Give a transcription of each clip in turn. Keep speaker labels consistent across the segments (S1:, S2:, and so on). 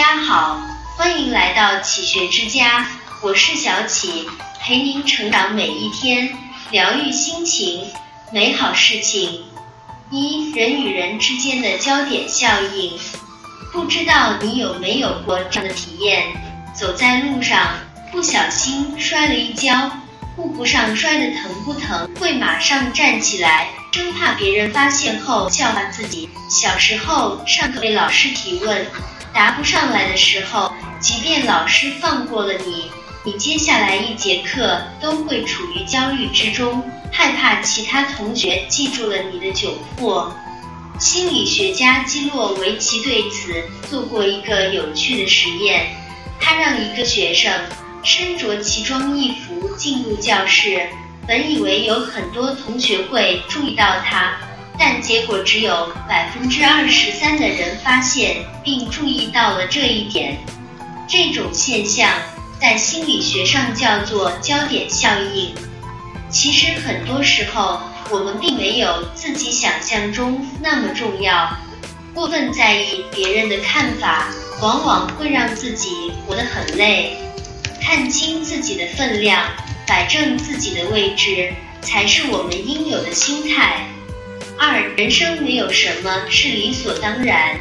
S1: 家好，欢迎来到启学之家，我是小启，陪您成长每一天，疗愈心情，美好事情。一人与人之间的焦点效应，不知道你有没有过这样的体验？走在路上，不小心摔了一跤，顾不上摔得疼不疼，会马上站起来，生怕别人发现后笑话自己。小时候上课被老师提问，答不上来的时候，即便老师放过了你，你接下来一节课都会处于焦虑之中。害怕其他同学记住了你的窘迫。心理学家基洛维奇对此做过一个有趣的实验，他让一个学生身着奇装异服进入教室，本以为有很多同学会注意到他，但结果只有百分之二十三的人发现并注意到了这一点。这种现象在心理学上叫做焦点效应。其实很多时候，我们并没有自己想象中那么重要。过分在意别人的看法，往往会让自己活得很累。看清自己的分量，摆正自己的位置，才是我们应有的心态。二，人生没有什么是理所当然。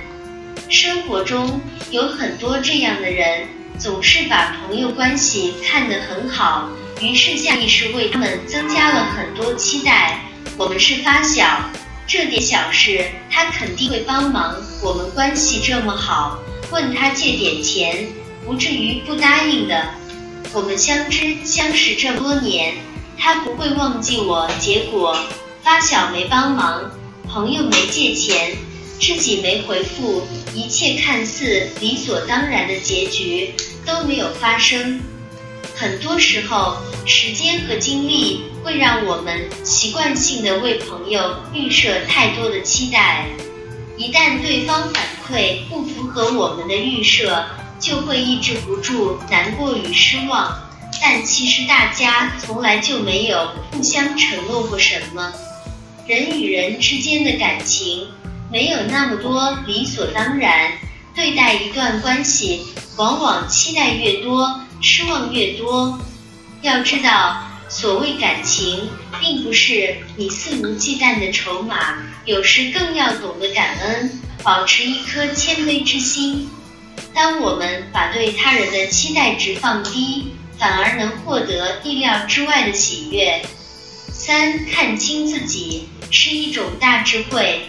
S1: 生活中有很多这样的人，总是把朋友关系看得很好。于是下意识为他们增加了很多期待。我们是发小，这点小事他肯定会帮忙。我们关系这么好，问他借点钱，不至于不答应的。我们相知相识这么多年，他不会忘记我。结果发小没帮忙，朋友没借钱，知己没回复，一切看似理所当然的结局都没有发生。很多时候，时间和精力会让我们习惯性的为朋友预设太多的期待。一旦对方反馈不符合我们的预设，就会抑制不住难过与失望。但其实大家从来就没有互相承诺过什么。人与人之间的感情没有那么多理所当然。对待一段关系，往往期待越多。失望越多，要知道，所谓感情，并不是你肆无忌惮的筹码，有时更要懂得感恩，保持一颗谦卑之心。当我们把对他人的期待值放低，反而能获得意料之外的喜悦。三，看清自己是一种大智慧。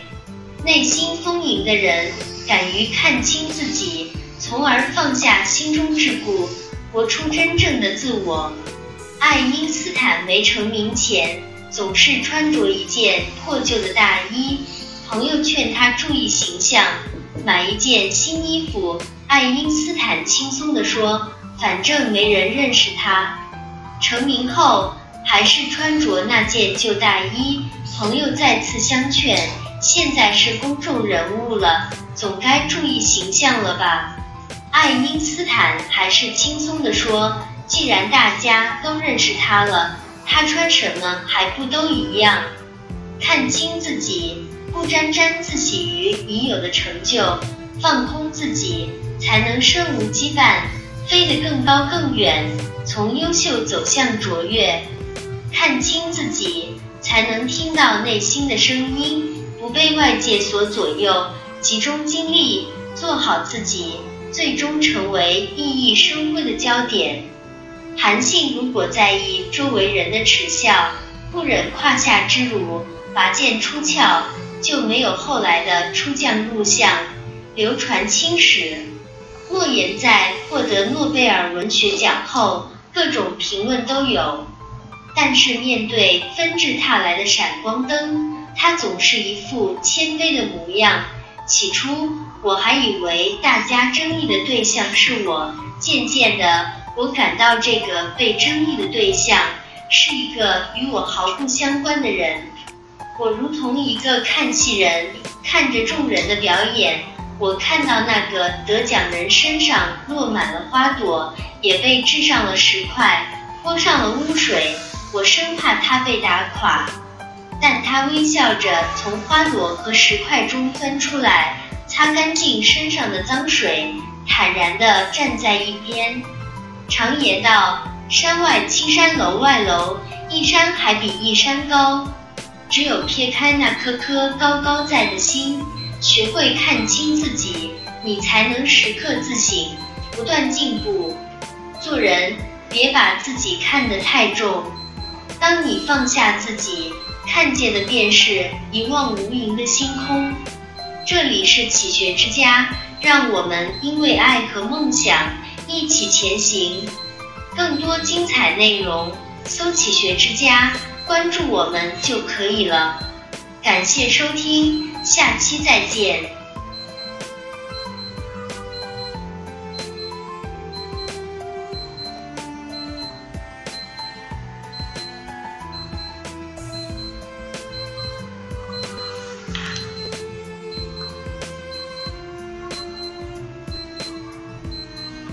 S1: 内心丰盈的人，敢于看清自己，从而放下心中桎梏。活出真正的自我。爱因斯坦没成名前，总是穿着一件破旧的大衣。朋友劝他注意形象，买一件新衣服。爱因斯坦轻松地说：“反正没人认识他。”成名后，还是穿着那件旧大衣。朋友再次相劝：“现在是公众人物了，总该注意形象了吧？”爱因斯坦还是轻松地说：“既然大家都认识他了，他穿什么还不都一样？看清自己，不沾沾自喜于已有的成就，放空自己，才能身无羁绊，飞得更高更远，从优秀走向卓越。看清自己，才能听到内心的声音，不被外界所左右，集中精力做好自己。”最终成为熠熠生辉的焦点。韩信如果在意周围人的耻笑，不忍胯下之辱，拔剑出鞘，就没有后来的出将入相，流传青史。莫言在获得诺贝尔文学奖后，各种评论都有，但是面对纷至沓来的闪光灯，他总是一副谦卑的模样。起初我还以为大家争议的对象是我，渐渐的我感到这个被争议的对象是一个与我毫不相关的人。我如同一个看戏人，看着众人的表演。我看到那个得奖人身上落满了花朵，也被掷上了石块，泼上了污水。我生怕他被打垮。但他微笑着从花朵和石块中钻出来，擦干净身上的脏水。坦然地站在一边。常言道：“山外青山楼外楼，一山还比一山高。”只有撇开那颗颗高高在的心，学会看清自己，你才能时刻自省，不断进步。做人别把自己看得太重，当你放下自己，看见的便是一望无垠的星空。这里是启学之家，让我们因为爱和梦想一起前行。更多精彩内容，搜“启学之家”。关注我们就可以了，感谢收听，下期再见。